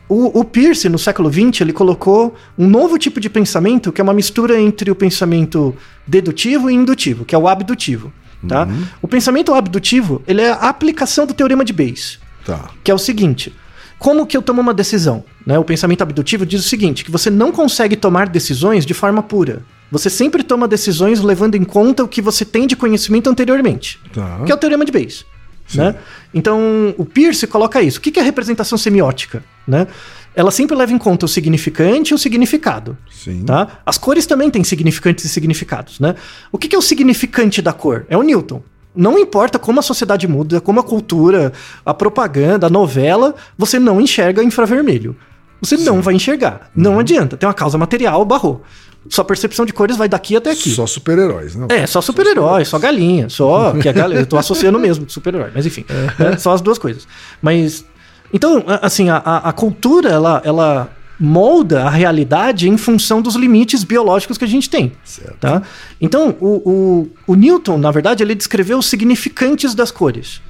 O, o Peirce, no século XX, ele colocou um novo tipo de pensamento, que é uma mistura entre o pensamento dedutivo e indutivo, que é o abdutivo. Tá? O pensamento abdutivo ele é a aplicação do teorema de Bayes Tá. que é o seguinte: como que eu tomo uma decisão? Né? O pensamento abdutivo diz o seguinte: que você não consegue tomar decisões de forma pura. Você sempre toma decisões levando em conta o que você tem de conhecimento anteriormente, Tá. que é o teorema de Bayes. Né? Então, o Peirce coloca isso. O que é a representação semiótica? Né? Ela sempre leva em conta o significante e o significado. Sim. Tá? As cores também têm significantes e significados, né? O que, é o significante da cor? É o Newton. Não importa como a sociedade muda, como a cultura, a propaganda, a novela, você não enxerga infravermelho. Você não vai enxergar. Não adianta. Tem uma causa material, barrou. Sua percepção de cores vai daqui até aqui. Só super-heróis, não? É, só super-herói, só galinha, só. Que a galinha, eu tô associando mesmo super-herói, mas enfim, né, só as duas coisas. Mas. Então, assim, a, a a cultura, ela, ela molda a realidade em função dos limites biológicos que a gente tem. Certo. Tá? Então, o, o, o Newton, na verdade, ele descreveu os significantes das cores.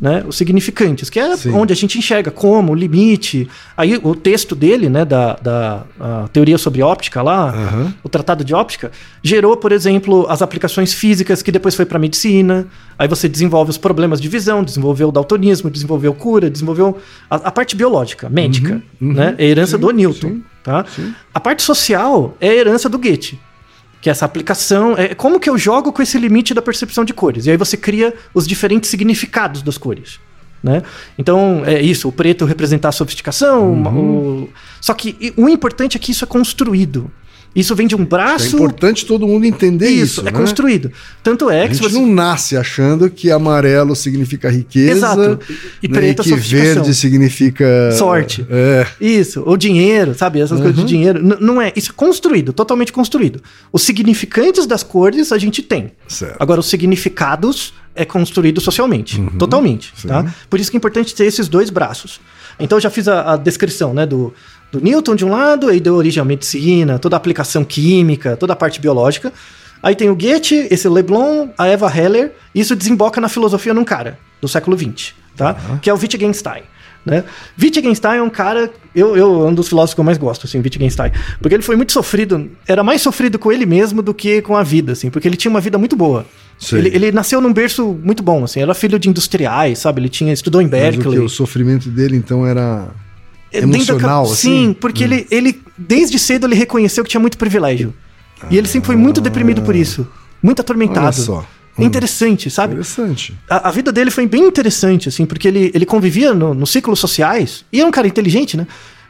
Né? Os significantes, que é Sim. onde a gente enxerga como, o limite. Aí o texto dele, né, da, da teoria sobre óptica lá, Aham. o tratado de óptica, gerou, por exemplo, as aplicações físicas que depois foi para medicina. Aí você desenvolve os problemas de visão, desenvolveu o daltonismo, desenvolveu cura, desenvolveu a, a parte biológica, médica, uhum. né? É a herança Sim, do Newton, sim, tá? A parte social é a herança do Goethe. Que essa aplicação. É como que eu jogo com esse limite da percepção de cores. E aí você cria os diferentes significados das cores. Né? Então, é isso, o preto representar a sofisticação. Uhum. O... Só que o importante é que isso é construído. Isso vem de um É braço. importante todo mundo entender isso. é né? construído. Tanto é A que se gente você. não nasce achando que amarelo significa riqueza Exato. E né, preto é que verde significa Sorte. É. Isso, ou dinheiro, sabe? Essas coisas de dinheiro. N- não é. Isso é construído, totalmente construído. Os significantes das cores a gente tem. Certo. Agora, os significados é construído socialmente. Totalmente. Sim. Tá? Por isso que é importante ter esses dois braços. Então, eu já fiz a, a descrição né, do, do Newton de um lado, aí deu origem à medicina, toda a aplicação química, toda a parte biológica. Aí tem o Goethe, esse Leblon, a Eva Heller. e Isso desemboca na filosofia num cara do século XX, tá? Que é o Wittgenstein. Né? Wittgenstein é um cara, eu, eu é um dos filósofos que eu mais gosto, assim, Wittgenstein, porque ele foi muito sofrido, era mais sofrido com ele mesmo do que com a vida, assim, porque ele tinha uma vida muito boa. Ele, ele nasceu num berço muito bom, assim, era filho de industriais, sabe? Ele tinha estudou em Mas o, Berkeley. que, o sofrimento dele, então, era É, da emocional, ca- assim? Sim, porque ele, ele, desde cedo, ele reconheceu que tinha muito privilégio. E ele sempre foi muito deprimido por isso. Muito atormentado. Olha só. É interessante, sabe? interessante. A, a vida dele foi bem interessante, assim, porque ele, ele convivia no- nos ciclos sociais, e era um cara inteligente, né?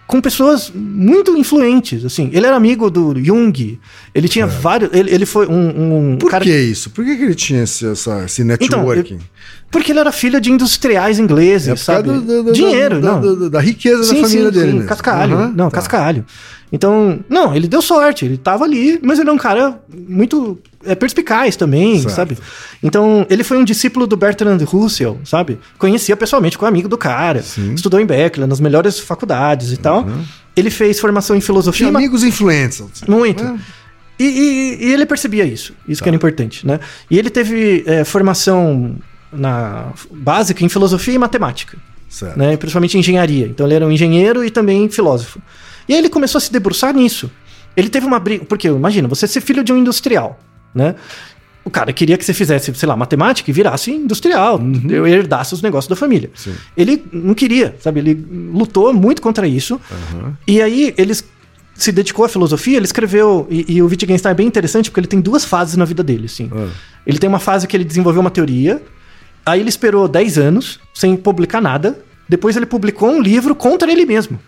Com pessoas muito influentes, assim. Ele era amigo do Jung, ele tinha vários... Ele, ele foi um, um Por cara... que isso? Por que, que ele tinha esse, essa, esse Então, networking? eu- porque ele era filho de industriais ingleses, É sabe? causa do- do- Dinheiro, da, não. da, riqueza da família dele. mesmo. Cascalho. Aham, não, tá. cascalho. Então, não, ele deu sorte, ele tava ali, mas ele é um cara muito é, perspicaz também, Certo. sabe? Então, ele foi um discípulo do Bertrand Russell, sabe? Conhecia pessoalmente com um amigo do cara, Sim. estudou em Berkeley, nas melhores faculdades e tal. Ele fez formação em filosofia. Tinha amigos influentes. muito. É. E, e- e ele percebia isso, isso Tá. que era importante, né? E ele teve é, formação na básica em filosofia e matemática, Certo. né? Principalmente em engenharia. Então ele era um engenheiro e também filósofo. E aí ele começou a se debruçar nisso. Ele teve uma briga, porque imagina, você ser filho de um industrial, né? O cara queria que você fizesse, sei lá, matemática e virasse industrial, eu herdasse os negócios da família. Uhum. Sim. Ele não queria, sabe? Ele lutou muito contra isso. Aham. E aí ele se dedicou à filosofia, ele escreveu. E, e o Wittgenstein é bem interessante porque ele tem duas fases na vida dele, assim. Ah. Ele tem uma fase que ele desenvolveu uma teoria, aí ele esperou 10 anos sem publicar nada, depois ele publicou um livro contra ele mesmo.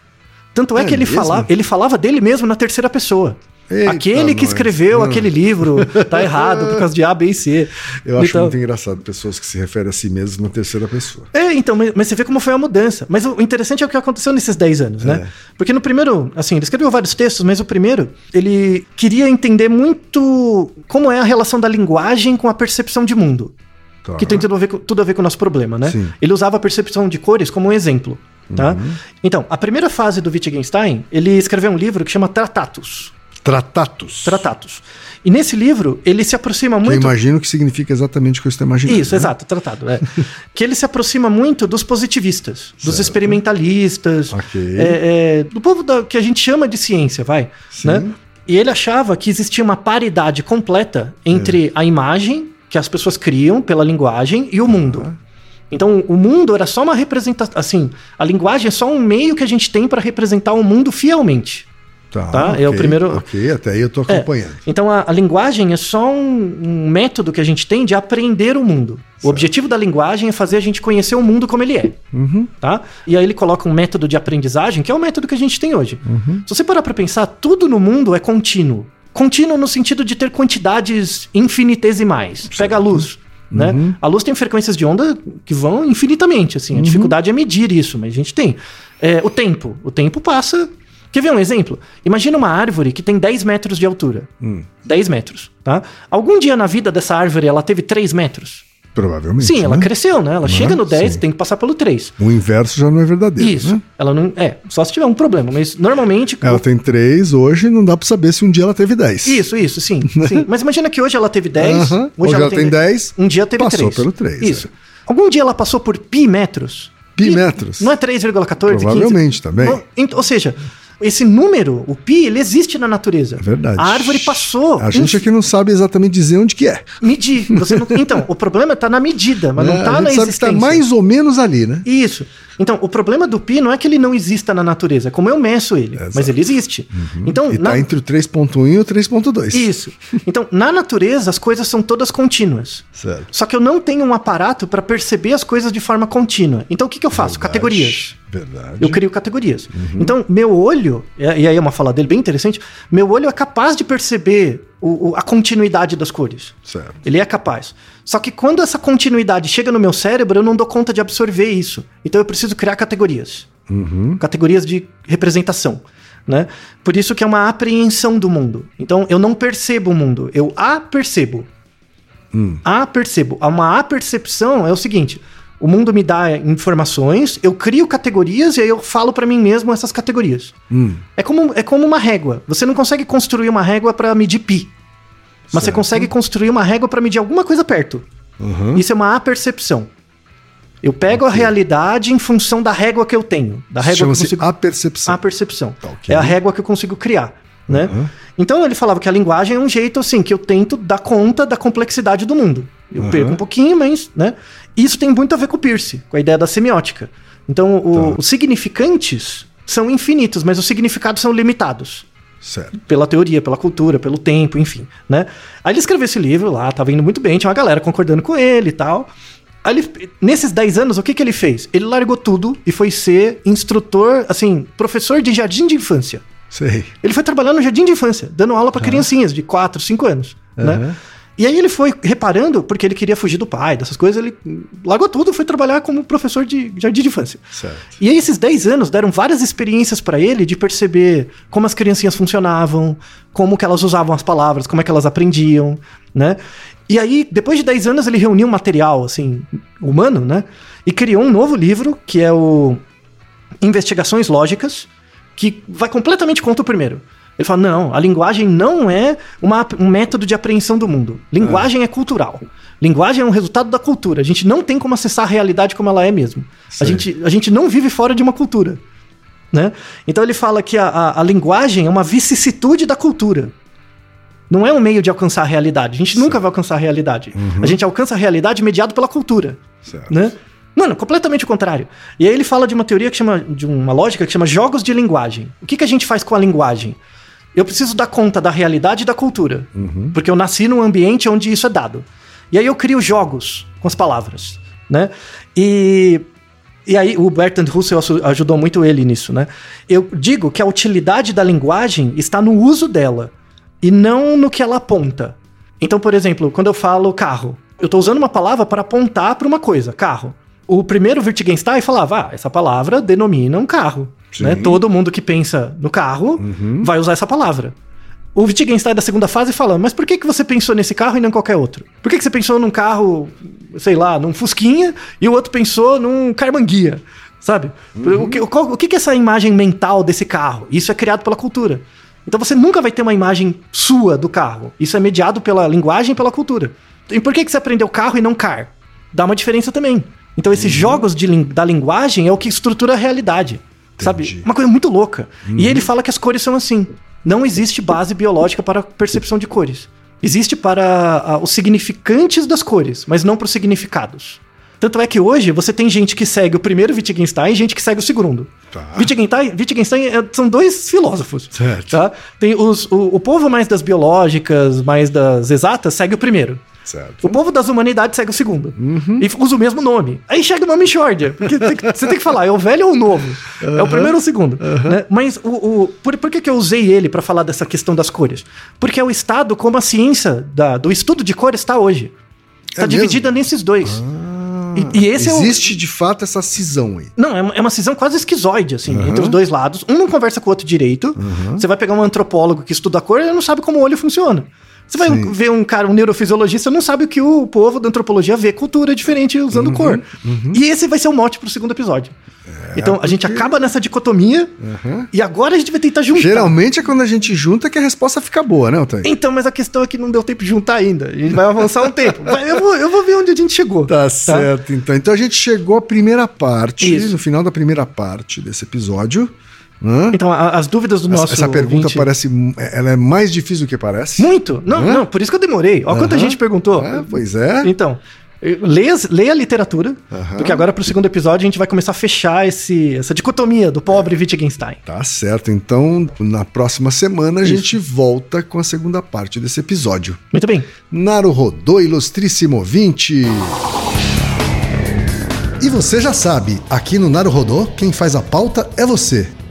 Tanto é, É que ele falava, ele falava dele mesmo na terceira pessoa. Eita, aquele que nós. escreveu Hum. aquele livro tá errado por causa de A, B e C. Eu acho Então- muito engraçado pessoas que se referem a si mesmas na terceira pessoa. É, então, mas, mas você vê como foi a mudança. Mas o interessante é o que aconteceu nesses 10 anos, né? É. Porque no primeiro, assim, ele escreveu vários textos, mas o primeiro, ele queria entender muito como é a relação da linguagem com a percepção de mundo. Tá. Que tem tudo a, ver com, tudo a ver com o nosso problema, né? Sim. Ele usava a percepção de cores como um exemplo, tá? Uhum. Então, a primeira fase do Wittgenstein, ele escreveu um livro que chama Tratatus. Tratatus. Tratatus. E nesse livro, ele se aproxima Que eu muito... imagino que significa exatamente o que você está imaginando. Isso, né? exato, tratado. É. que ele se aproxima muito dos positivistas, dos Certo. experimentalistas, Ok. é, é, do povo da- que a gente chama de ciência, vai. Sim. Né? E ele achava que existia uma paridade completa entre a imagem que as pessoas criam pela linguagem e o mundo. Então, o mundo era só uma representação. Assim, a linguagem é só um meio que a gente tem para representar o mundo fielmente. Tá, Tá, é o primeiro- Ok, até aí eu tô É. acompanhando. Então a, a linguagem é só um, um método que a gente tem de aprender o mundo. O objetivo da linguagem é fazer a gente conhecer o mundo como ele é. Uhum. Tá? E aí ele coloca um método de aprendizagem, que é o método que a gente tem hoje. Uhum. Se você parar para pensar, tudo no mundo é contínuo. Contínuo no sentido de ter quantidades infinitesimais. Pega a luz. Né? Uhum. A luz tem frequências de onda que vão infinitamente. Assim. A dificuldade é medir isso, mas a gente tem. É, o tempo. O tempo passa. Quer ver um exemplo? Imagina uma árvore que tem 10 metros de altura. Hum. 10 metros. Tá? Algum dia na vida dessa árvore ela teve 3 metros? Provavelmente. Sim, ela né? cresceu, né? Ela chega no 10, sim. tem que passar pelo 3. O inverso já não é verdadeiro. Isso. Né? Ela não. É, só se tiver um problema. Mas normalmente. Ela tem três, hoje não dá pra saber se um dia ela teve dez. Isso, isso, sim, sim. Mas imagina que hoje ela teve 10. Aham. Hoje ela tem 10, Um dia teve passou 3. pelo três, é. Isso. Algum dia ela passou por pi metros. Pi metros. Não é 3,14? Provavelmente também. Ou- Ou seja, esse número, o pi, ele existe na natureza. É verdade. A árvore passou. A gente aqui não sabe exatamente dizer onde que é. Medir. Você não- Então, o problema tá na medida, mas né? não tá a na gente sabe que existência. tá mais ou menos ali, né? Isso. Então, o problema do pi não é que ele não exista na natureza, é como eu meço ele, Exato. mas ele existe. Então, E na- tá entre o 3.1 e o 3.2. isso. Então, na natureza, as coisas são todas contínuas. Certo. Só que eu não tenho um aparato para perceber as coisas de forma contínua. Então, o que, que eu faço? Verdade. Categorias. Verdade. Eu crio categorias. Então, meu olho, e aí é uma fala dele bem interessante, meu olho é capaz de perceber o- o- a continuidade das cores. Certo. Ele é capaz. Só que quando essa continuidade chega no meu cérebro, eu não dou conta de absorver isso. Então eu preciso criar categorias. Uhum. Categorias de representação. Né? Por isso que é uma apreensão do mundo. Então eu não percebo o mundo, eu apercebo. Hum. Apercebo. Uma apercepção é o seguinte: o mundo me dá informações, eu crio categorias e aí eu falo pra mim mesmo essas categorias. Hum. É como, é como uma régua. Você não consegue construir uma régua pra medir pi. Mas você Certo. consegue construir uma régua pra medir alguma coisa perto. Uhum. Isso é uma apercepção. Eu pego a realidade em função da régua que eu tenho. Da régua que eu Chama-se consigo... a percepção. A percepção. Tá, ok. É a régua que eu consigo criar. Né? Uhum. Então ele falava que a linguagem é um jeito assim que eu tento dar conta da complexidade do mundo. Eu Uhum. perco um pouquinho, mas né? isso tem muito a ver com o Pierce, com a ideia da semiótica. Então o- Tá. os significantes são infinitos, mas os significados são limitados Certo. pela teoria, pela cultura, pelo tempo, enfim, né? Aí ele escreveu esse livro lá, tava indo muito bem, tinha uma galera concordando com ele e tal. Aí ele, nesses 10 anos, o que que ele fez? Ele largou tudo e foi ser instrutor, assim, professor de jardim de infância. Sei. Ele foi trabalhar no jardim de infância, dando aula pra criancinhas de 4, 5 anos, né? E aí ele foi reparando, porque ele queria fugir do pai, dessas coisas, ele largou tudo e foi trabalhar como professor de jardim de infância. Certo. E aí esses 10 anos deram várias experiências pra ele de perceber como as criancinhas funcionavam, como que elas usavam as palavras, como é que elas aprendiam, né? E aí, depois de 10 anos, ele reuniu um material, assim, humano, né? E criou um novo livro, que é o Investigações Lógicas, que vai completamente contra o primeiro. Ele fala, não, a linguagem não é uma- um método de apreensão do mundo. Linguagem é cultural. Linguagem é um resultado da cultura. A gente não tem como acessar a realidade como ela é mesmo. A gente, a gente não vive fora de uma cultura. Né? Então ele fala que a, a- a linguagem é uma vicissitude da cultura. Não é um meio de alcançar a realidade. A gente nunca vai alcançar a realidade. A gente alcança a realidade mediado pela cultura. Certo. Né? Mano, completamente o contrário. E aí ele fala de uma teoria que chama, de uma lógica que chama jogos de linguagem. O que, que a gente faz com a linguagem? Eu preciso dar conta da realidade e da cultura. Porque eu nasci num ambiente onde isso é dado. E aí eu crio jogos com as palavras, né? E, e aí o Bertrand Russell ajudou muito ele nisso, né? Eu digo que a utilidade da linguagem está no uso dela e não no que ela aponta. Então, por exemplo, quando eu falo carro, eu estou usando uma palavra para apontar para uma coisa, carro. O primeiro Wittgenstein falava, ah, essa palavra denomina um carro. Né? Todo mundo que pensa no carro vai usar essa palavra. O Wittgenstein da segunda fase fala, mas por que, que você pensou nesse carro e não qualquer outro? Por que, que você pensou num carro, sei lá, num Fusquinha e o outro pensou num Carmanguia? Sabe? O, que, qual- o que, que é essa imagem mental desse carro? Isso é criado pela cultura. Então você nunca vai ter uma imagem sua do carro. Isso é mediado pela linguagem e pela cultura. E por que, que você aprendeu carro e não car? Dá uma diferença também. Então esses jogos de da linguagem é o que estrutura a realidade. Sabe? Entendi. Uma coisa muito louca. E ele fala que as cores são assim. Não existe base biológica para a percepção de cores. Existe para ah, os significantes das cores, mas não para os significados. Tanto é que hoje você tem gente que segue o primeiro Wittgenstein e gente que segue o segundo. Tá. Wittgenstein, Wittgenstein é- são dois filósofos. Certo. Tá? Tem os, o, o povo mais das biológicas, mais das exatas, segue o primeiro. Certo. O povo das humanidades segue o segundo. E usa o mesmo nome. Aí chega uma Michórdia. Porque tem que- você tem que falar, é o velho ou o novo? É o primeiro ou o segundo? né? Mas o, o- por, por que, que eu usei ele para falar dessa questão das cores? Porque é o estado como a ciência da- do estudo de cores está hoje. Está É mesmo? dividida nesses dois. E, e esse é o. Existe de fato essa cisão aí. Não, é uma, é uma cisão quase esquizoide, assim, entre os dois lados. Um não conversa com o outro direito. Você vai pegar um antropólogo que estuda a cor e ele não sabe como o olho funciona. Você vai Sim. ver um cara, um neurofisiologista, não sabe o que o povo da antropologia vê cultura diferente usando cor. E esse vai ser o mote pro segundo episódio. então a gente acaba nessa dicotomia e agora a gente vai tentar juntar. Geralmente é quando a gente junta que a resposta fica boa, né, Otávio? Então, mas a questão é que não deu tempo de juntar ainda. A gente vai avançar um tempo. Eu, vou, eu vou ver onde a gente chegou. Tá certo, então. Então a gente chegou à primeira parte, Isso. no final da primeira parte desse episódio. Né? Então, a- as dúvidas do Essa, nosso. essa pergunta ouvinte- parece. Ela é mais difícil do que parece. Muito. Não, Hã? não, por isso que eu demorei. Olha quanta Aham. gente perguntou. É, pois é. Então, Leia, leia a literatura, porque agora pro segundo episódio a gente vai começar a fechar esse, essa dicotomia do pobre Wittgenstein. Tá certo. Então, na próxima semana a gente volta com a segunda parte desse episódio. Muito bem. Naruhodô, ilustríssimo ouvinte. E você já sabe, aqui no Naruhodô, quem faz a pauta é você.